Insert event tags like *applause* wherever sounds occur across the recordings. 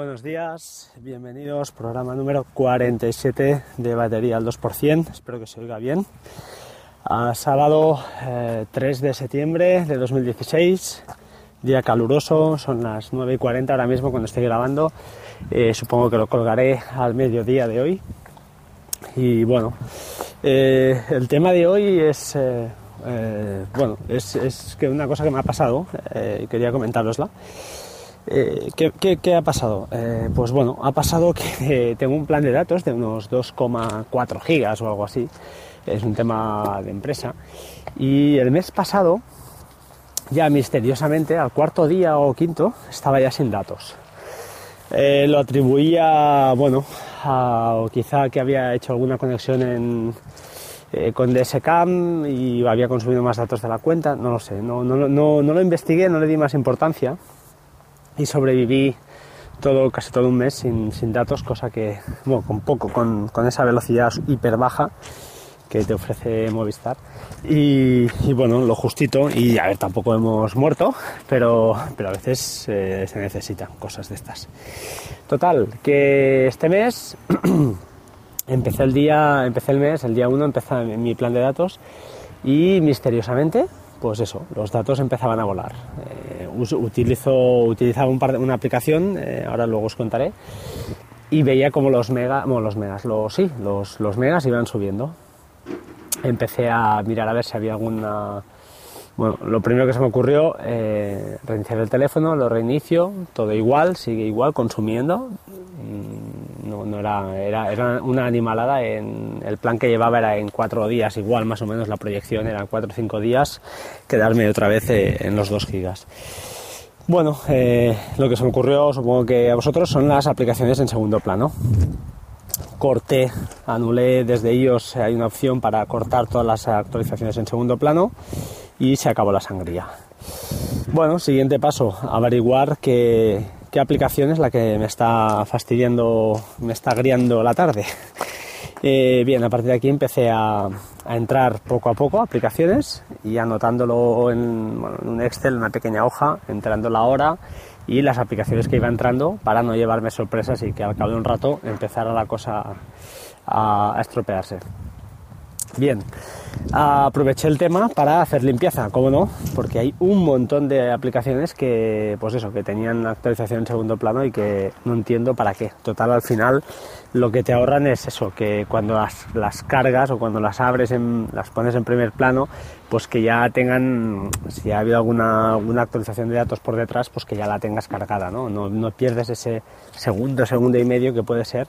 Buenos días, bienvenidos, programa número 47 de batería al 2%, espero que se oiga bien. A sábado 3 eh, de septiembre de 2016, día caluroso, son las 9 y 40 ahora mismo cuando estoy grabando, eh, supongo que lo colgaré al mediodía de hoy. Y bueno, eh, el tema de hoy es, bueno, es, es, que una cosa que me ha pasado quería comentárosla. Eh, ¿qué, ha pasado? Eh, pues bueno, ha pasado *laughs* que tengo un plan de datos de unos 2,4 gigas o algo así. Es un tema de empresa. Y el mes pasado, ya misteriosamente, al cuarto día o quinto, estaba ya sin datos. Eh, lo atribuía, bueno, a, quizá que había hecho alguna conexión con DSCAM y había consumido más datos de la cuenta, no lo sé, no lo investigué, no le di más importancia sobreviví todo, casi todo un mes sin, datos, cosa que, bueno, con poco, con, esa velocidad hiper baja que te ofrece Movistar. Y, bueno, lo justito, y a ver, tampoco hemos muerto, pero, pero a veces eh, se necesitan cosas de estas. Total, que este mes *clears throat* empecé el día, empecé el mes, el día 1 empecé mi plan de datos y misteriosamente pues eso, los datos empezaban a volar. Utilizo, utilizaba un par de, una aplicación, eh, ahora luego os contaré, y veía como los megas, bueno, los megas, los, sí, los, los megas iban subiendo. Empecé a mirar a ver si había alguna... Bueno, lo primero que se me ocurrió, eh, reiniciar el teléfono, lo reinicio, todo igual, sigue igual, consumiendo, no, era, era, una animalada. En, el plan que llevaba era en cuatro días, igual más o menos la proyección era cuatro o cinco días, quedarme otra vez eh, en los dos gigas. Bueno, eh, lo que se me ocurrió, supongo que a vosotros, son las aplicaciones en segundo plano. Corté, anulé desde ellos, hay una opción para cortar todas las actualizaciones en segundo plano y se acabó la sangría. Bueno, siguiente paso, averiguar qué aplicación es la que me está fastidiando, me está agriando la tarde. Eh, bien, a partir de aquí empecé a, entrar poco a poco a aplicaciones y anotándolo en, un Excel, una pequeña hoja, entrando la hora y las aplicaciones que iba entrando para no llevarme sorpresas y que al cabo de un rato empezara la cosa a estropearse. Bien, aproveché el tema para hacer limpieza, ¿cómo no? Porque hay un montón de aplicaciones que, pues eso, que tenían actualización en segundo plano y que no entiendo para qué. Total, al final lo que te ahorran es eso, que cuando las, cargas o cuando las abres, en, las pones en primer plano, pues que ya tengan, si ha habido alguna, actualización de datos por detrás, pues que ya la tengas cargada, ¿no? No, pierdes ese segundo, segundo y medio que puede ser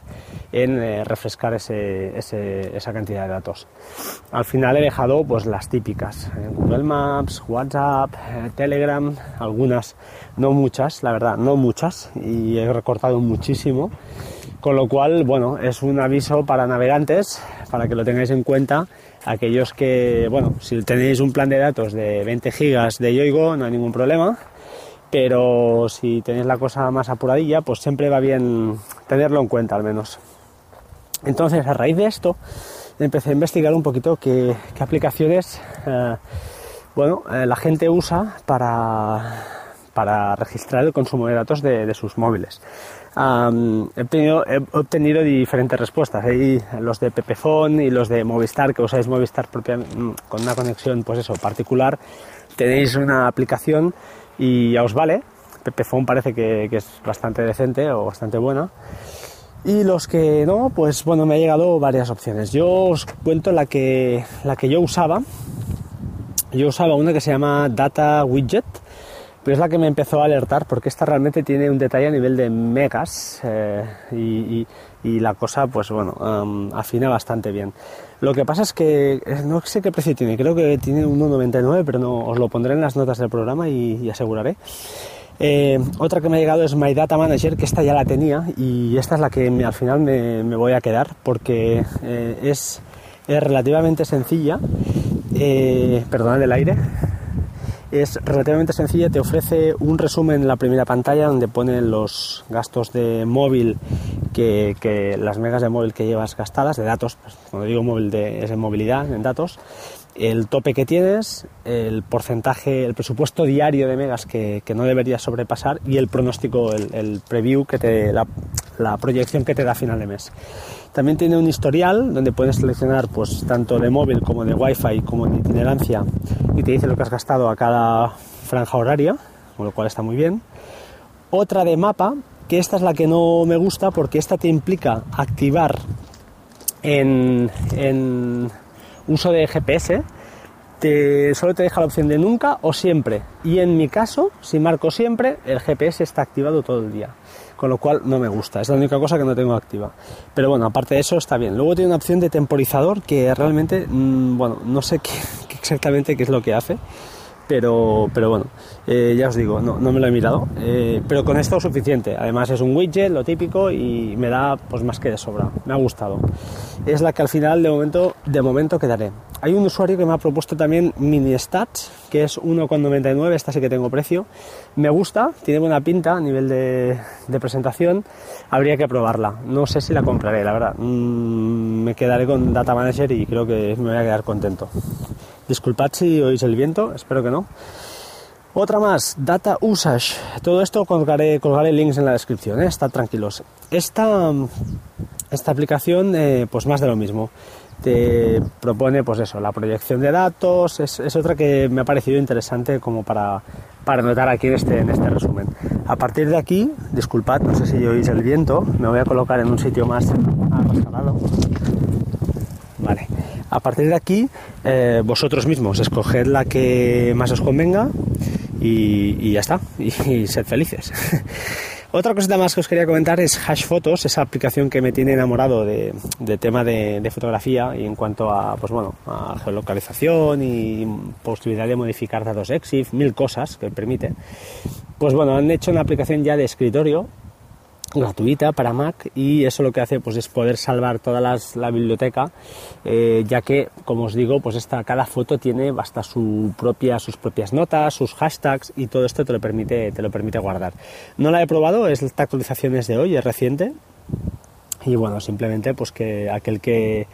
en eh, refrescar esa cantidad de datos. Al final he dejado pues las típicas, eh, Google Maps, WhatsApp, eh, Telegram, algunas, no muchas, la verdad, no muchas, y he recortado muchísimo con lo cual, bueno, es un aviso para navegantes, para que lo tengáis en cuenta. Aquellos que, bueno, si tenéis un plan de datos de 20 gigas de Yoigo, no hay ningún problema. Pero si tenéis la cosa más apuradilla, pues siempre va bien tenerlo en cuenta al menos. Entonces, a raíz de esto, empecé a investigar un poquito qué, aplicaciones, eh, bueno, eh, la gente usa para, para registrar el consumo de datos de sus móviles he, obtenido, diferentes respuestas. Hay los de Pepefon y los de Movistar, que usáis Movistar propia, mm, con una conexión pues eso, particular. Tenéis una aplicación y ya os vale. Pepefon parece que, es bastante decente o bastante buena. Y los que no, pues bueno, me ha llegado varias opciones. Yo os cuento la que, la que yo usaba. Yo usaba una que se llama Data Widget pero es la que me empezó a alertar porque esta realmente tiene un detalle a nivel de megas eh, y, la cosa pues bueno afina bastante bien. Lo que pasa es que eh, no sé qué precio tiene creo que tiene 1,99 pero no os lo pondré en las notas del programa y, aseguraré. Eh, otra que me ha llegado es My Data Manager que esta ya la tenía y esta es la que al final me, voy a quedar porque es, es relativamente sencilla. Perdonad el aire es relativamente sencilla, te ofrece un resumen en la primera pantalla donde pone los gastos de móvil, que, las megas de móvil que llevas gastadas, de datos, pues, cuando digo móvil de, es en movilidad, en datos, el tope que tienes, el porcentaje, el presupuesto diario de megas que, no deberías sobrepasar y el pronóstico, el, preview que te, la, la, proyección que te da final de mes. También tiene un historial donde puedes seleccionar pues tanto de móvil como de wifi como de itinerancia y te dice lo que has gastado a cada franja horaria, con lo cual está muy bien. Otra de mapa, que esta es la que no me gusta porque esta te implica activar en, en uso de GPS, te, solo te deja la opción de nunca o siempre. Y en mi caso, si marco siempre, el GPS está activado todo el día. Con lo cual no me gusta, es la única cosa que no tengo activa. Pero bueno, aparte de eso está bien. Luego tiene una opción de temporizador que realmente, mm, bueno, no sé *laughs* exactamente qué es lo que hace pero, pero bueno, eh, ya os digo, no, no, me lo he mirado, eh, pero con esto es suficiente. Además es un widget, lo típico, y me da pues más que de sobra. Me ha gustado. Es la que al final de momento, de momento quedaré. Hay un usuario que me ha propuesto también Mini Stats, que es 1,99, esta sí que tengo precio. Me gusta, tiene buena pinta a nivel de, de presentación. Habría que probarla. No sé si la compraré, la verdad. Mm, me quedaré con Data Manager y creo que me voy a quedar contento. Disculpad si oís el viento, espero que no. Otra más, Data Usage. Todo esto colgaré, colgaré links en la descripción, ¿eh? estad tranquilos. Esta, esta aplicación, eh, pues más de lo mismo. Propone, pues eso, la proyección de datos. Es, otra que me ha parecido interesante como para, para notar aquí en este, en este resumen. A partir de aquí, disculpad, no sé si oís el viento, me voy a colocar en un sitio más arrastrado. Vale. A partir de aquí, eh, vosotros mismos escoged la que más os convenga y, ya está, y, sed felices. *laughs* Otra cosita más que os quería comentar es Hash Photos, esa aplicación que me tiene enamorado de, tema de, fotografía y en cuanto a, pues bueno, a geolocalización y posibilidad de modificar datos EXIF, mil cosas que permite. Pues bueno, han hecho una aplicación ya de escritorio gratuita para Mac y eso lo que hace pues es poder salvar toda la biblioteca eh, ya que como os digo pues esta cada foto tiene hasta su propia sus propias notas sus hashtags y todo esto te lo permite te lo permite guardar. No la he probado es esta actualización es de hoy es reciente. Y bueno simplemente pues que aquel que,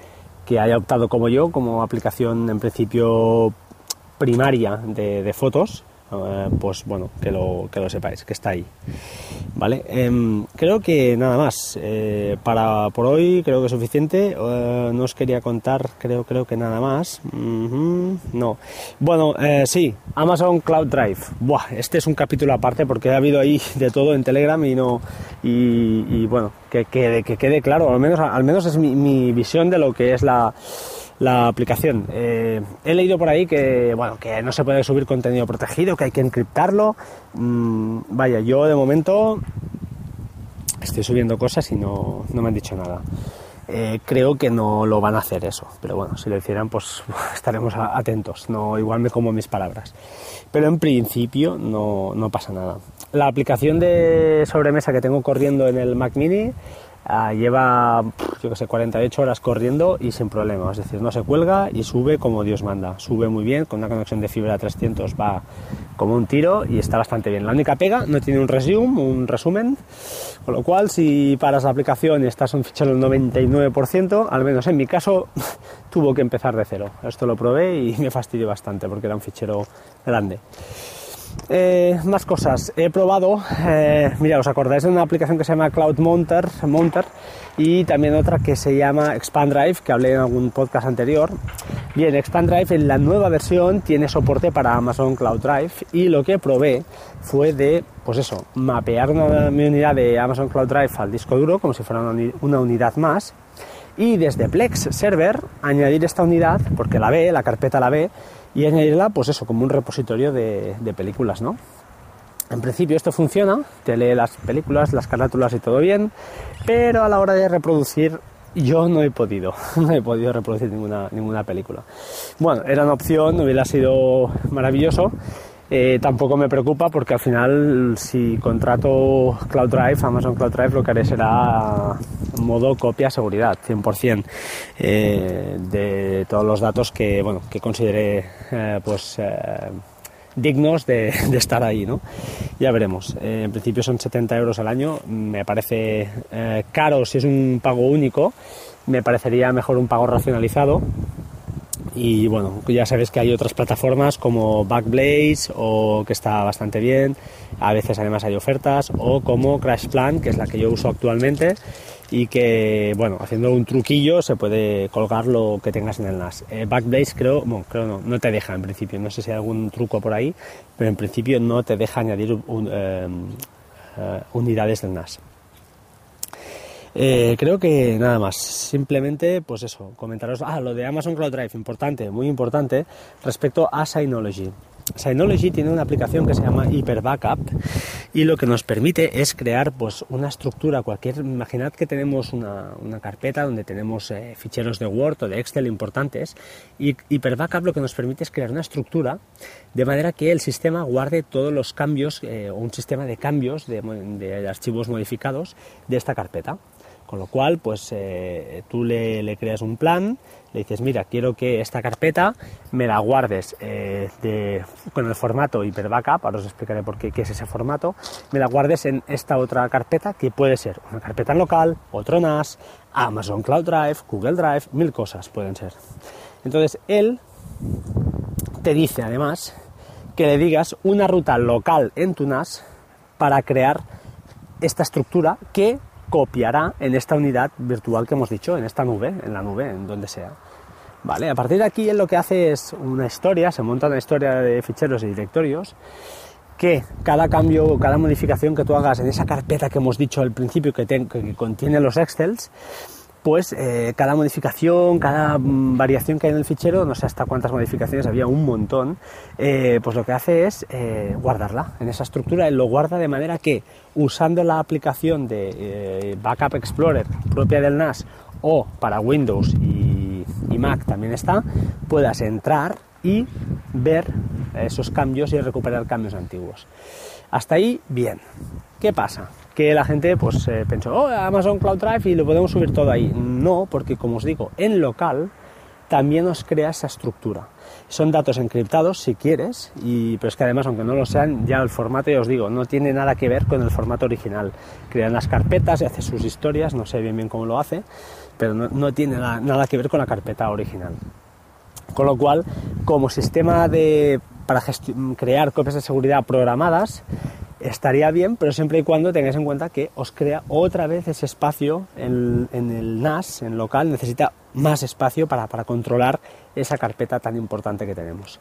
que haya optado como yo como aplicación en principio primaria de fotos eh, pues bueno, que lo, que lo sepáis, que está ahí. ¿Vale? Em, creo que nada más. Eh, para por hoy creo que es suficiente. Eh, no os quería contar, creo, creo que nada más. no. Bueno, sí, Amazon Cloud Drive. Buah, este es un capítulo aparte porque ha habido ahí *laughs* de todo en Telegram y no. Y, bueno, que, que, que, quede claro, al menos, al menos es mi, mi visión de lo que es la la aplicación. Eh, he leído por ahí que, bueno, que no se puede subir contenido protegido, que hay que encriptarlo. Mm, vaya, yo de momento estoy subiendo cosas y no, me han dicho nada. Eh, creo que no lo van a hacer eso, pero bueno, si lo hicieran, pues *laughs* estaremos atentos. No, igual me como mis palabras. Pero en principio no, no pasa nada. La aplicación de sobremesa que tengo corriendo en el Mac Mini Ah, lleva, yo que sé, 48 horas corriendo y sin problema, es decir, no se cuelga y sube como Dios manda, sube muy bien, con una conexión de fibra 300 va como un tiro y está bastante bien. La única pega, no tiene un resume, un resumen, con lo cual si paras la aplicación y estás un fichero del 99%, al menos en mi caso, *laughs* tuvo que empezar de cero. Esto lo probé y *laughs* me fastidió bastante porque era un fichero grande. Eh, más cosas. He probado, eh, mira, os acordáis de una aplicación que se llama Cloud Monter, Monter y también otra que se llama Expand Drive, que hablé en algún podcast anterior. Bien, Expand Drive en la nueva versión tiene soporte para Amazon Cloud Drive y lo que probé fue de, pues eso, mapear una, mi unidad de Amazon Cloud Drive al disco duro como si fuera una unidad más y desde Plex Server añadir esta unidad, porque la ve, la carpeta la ve, y añadirla, pues eso, como un repositorio de, películas, ¿no? En principio esto funciona, te lee las películas, las carátulas y todo bien, pero a la hora de reproducir yo no he podido, *laughs* no he podido reproducir ninguna, ninguna película. Bueno, era una opción, hubiera sido maravilloso, eh, tampoco me preocupa porque al final si contrato Cloud Drive, Amazon Cloud Drive, lo que haré será modo copia seguridad, 100%, eh, de todos los datos que, bueno, que considere eh, pues, dignos *laughs* de, estar ahí, ¿no? Ya veremos. en principio son 70 euros al año, me parece caro si es un pago único, me parecería mejor un pago racionalizado y bueno, ya sabes que hay otras plataformas como Backblaze o que está bastante bien, a veces además hay ofertas, o como CrashPlan, que es la que yo uso actualmente y que, bueno, haciendo un truquillo se puede colgar lo que tengas en el NAS. Eh, Backblaze creo, bueno, creo no, no te deja en principio, no sé si hay algún truco por ahí, pero en principio no te deja añadir eh, eh, unidades del NAS. Eh, creo que nada más. Simplemente, pues eso, comentaros. Ah, lo de Amazon Cloud Drive, importante, muy importante, respecto a Synology. Synology tiene una aplicación que se llama Hyper Backup y lo que nos permite es crear pues una estructura, cualquier, imaginad que tenemos una, carpeta donde tenemos eh, ficheros de Word o de Excel importantes y Hyper Backup lo que nos permite es crear una estructura de manera que el sistema guarde todos los cambios eh, o un sistema de cambios de archivos modificados de esta carpeta. Con lo cual, pues eh, tú le, creas un plan, le dices, mira, quiero que esta carpeta me la guardes eh, con el formato Hyper Backup, ahora os explicaré por qué, qué, es ese formato, me la guardes en esta otra carpeta que puede ser una carpeta local, otro NAS, Amazon Cloud Drive, Google Drive, mil cosas pueden ser. Entonces, él te dice además que le digas una ruta local en tu NAS para crear esta estructura que copiará en esta unidad virtual que hemos dicho, en esta nube, en la nube, en donde sea. Vale, a partir de aquí él lo que hace es una historia, se monta una historia de ficheros y directorios que cada cambio o cada modificación que tú hagas en esa carpeta que hemos dicho al principio que, que contiene los Excels, pues cada modificación, cada mm, variación que hay en el fichero, no sé hasta cuántas modificaciones, había un montón, eh, pues lo que hace es eh, guardarla en esa estructura, él lo guarda de manera que usando la aplicación de Backup Explorer propia del NAS o para Windows y Mac también está, puedas entrar y ver esos cambios y recuperar cambios antiguos. Hasta ahí, bien. ¿Qué pasa? Que la gente pues eh, pensó, oh, Amazon Cloud Drive y lo podemos subir todo ahí. No, porque como os digo, en local también os crea esa estructura. Son datos encriptados si quieres, y, pero es que además, aunque no lo sean, ya el formato, ya os digo, no tiene nada que ver con el formato original. Crean las carpetas y hace sus historias, no sé bien bien cómo lo hace, pero no, tiene nada, nada que ver con la carpeta original. Con lo cual, como sistema de, para crear copias de seguridad programadas, estaría bien, pero siempre y cuando tengáis en cuenta que os crea otra vez ese espacio en, el NAS, en local, necesita más espacio para, controlar esa carpeta tan importante que tenemos.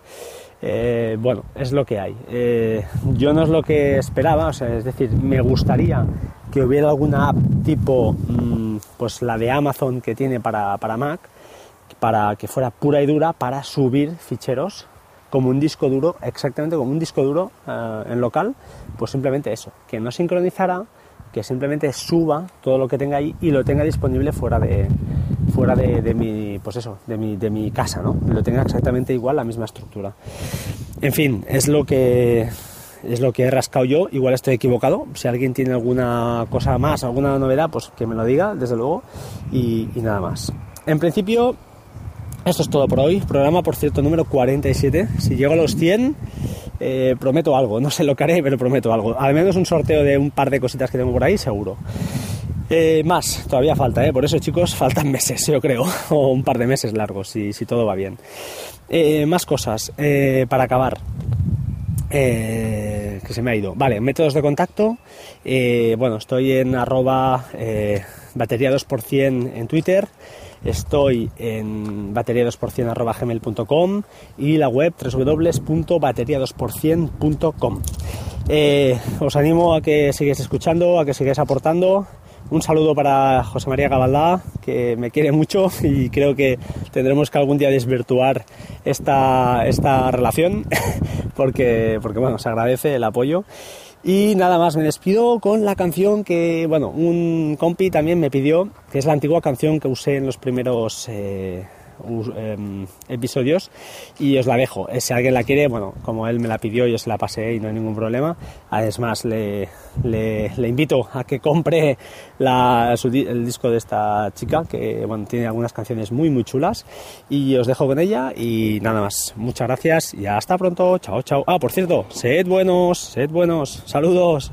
Eh, bueno, es lo que hay. Eh, yo no es lo que esperaba, es decir, me gustaría que hubiera alguna app tipo, mm, pues la de Amazon que tiene para, para Mac, para que fuera pura y dura para subir ficheros como un disco duro, exactamente como un disco duro eh, en local, pues simplemente eso, que no sincronizara, que simplemente suba todo lo que tenga ahí y lo tenga disponible fuera de fuera de, mi pues eso de mi, de mi casa no lo tenga exactamente igual la misma estructura. En fin es lo que es lo que he rascado yo igual estoy equivocado si alguien tiene alguna cosa más alguna novedad pues que me lo diga desde luego y nada más. En principio esto es todo por hoy. Programa, por cierto, número 47. Si llego a los 100, eh, prometo algo. No sé lo que haré, pero prometo algo. Al menos un sorteo de un par de cositas que tengo por ahí, seguro. Eh, más, todavía falta, ¿eh? por eso chicos, faltan meses, yo creo, *laughs* o un par de meses largos, si, si todo va bien. Eh, más cosas, para acabar. que se me ha ido. Vale, métodos de contacto. bueno, estoy en arroba batería 2% en Twitter. Estoy en batería2%.gmail.com y la web www.batería2%.com. Eh, os animo a que sigáis escuchando, a que sigáis aportando. Un saludo para José María Gabaldá, que me quiere mucho y creo que tendremos que algún día desvirtuar esta, esta relación *laughs* porque, porque bueno, se agradece el apoyo. Y nada más, me despido con la canción que, bueno, un compi también me pidió, que es la antigua canción que usé en los primeros eh, episodios y os la dejo. Eh, si alguien la quiere, bueno, como él me la pidió, yo se la pasé y no hay ningún problema. Además, le, le, invito a que compre el disco de esta chica, que bueno, tiene algunas canciones muy, muy chulas. Y os dejo con ella y nada más. Muchas gracias y hasta pronto. Chao, chao. Ah, por cierto, sed buenos, sed buenos. Saludos.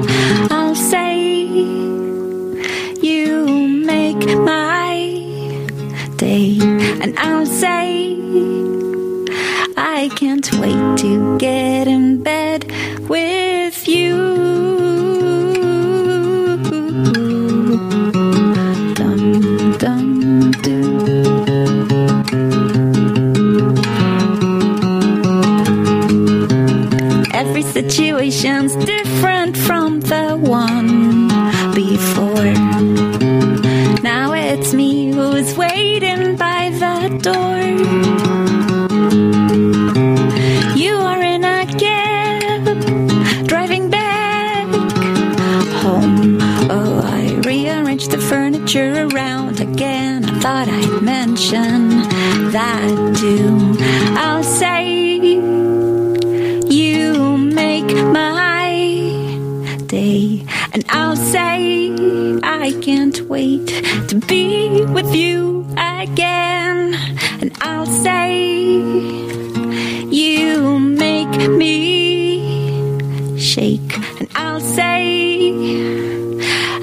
Can't wait to get in bed with you. Dum dum. Every situation's different again. I thought I'd mention that too. I'll say. You make my day, and I'll say I can't wait to be with you again. And I'll say you make me shake, and I'll say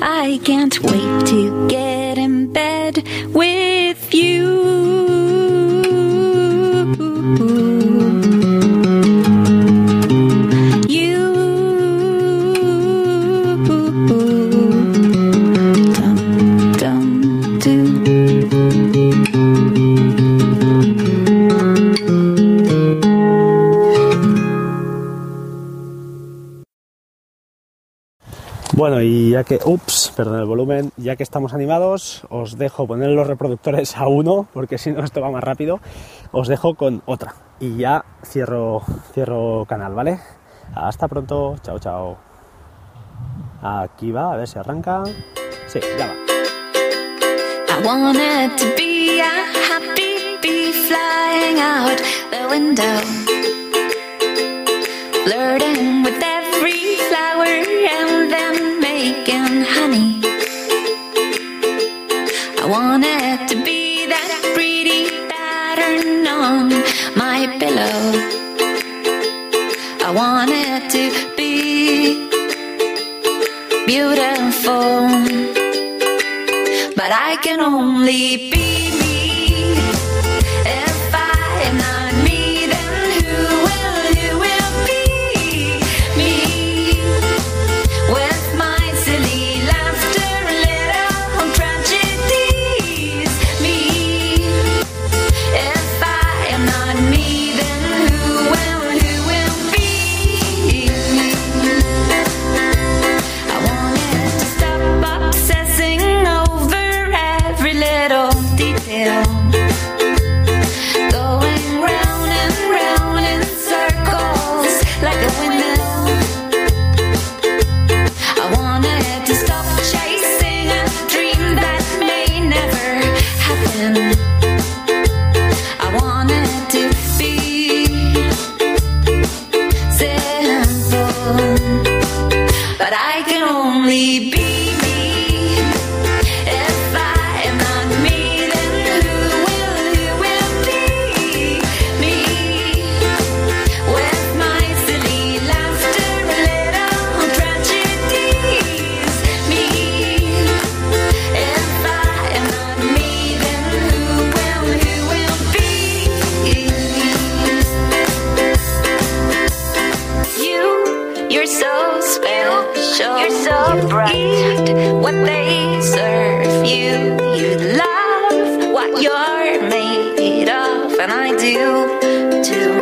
I can't wait Y ya que, ups, perdón el volumen, ya que estamos animados, os dejo poner los reproductores a uno, porque si no esto va más rápido. Os dejo con otra. Y ya cierro, cierro canal, ¿vale? Hasta pronto, chao, chao. Aquí va, a ver si arranca. Sí, ya va. Can only be only be you're made of, and I do too.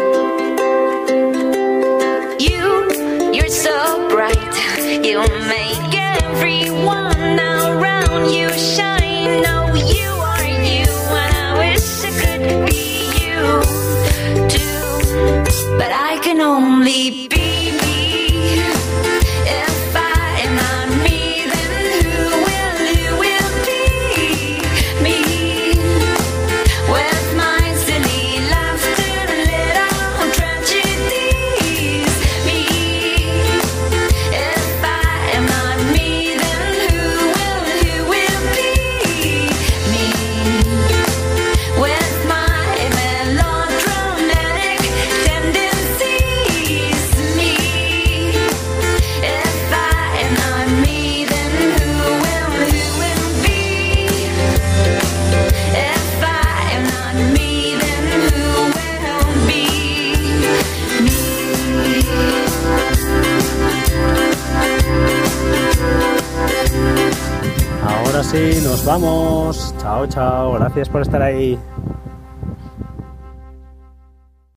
You, you're so bright. You make everyone around you shine. No, you are you, and I wish I could be you too. But I can only vamos. Chao, chao. Gracias por estar ahí.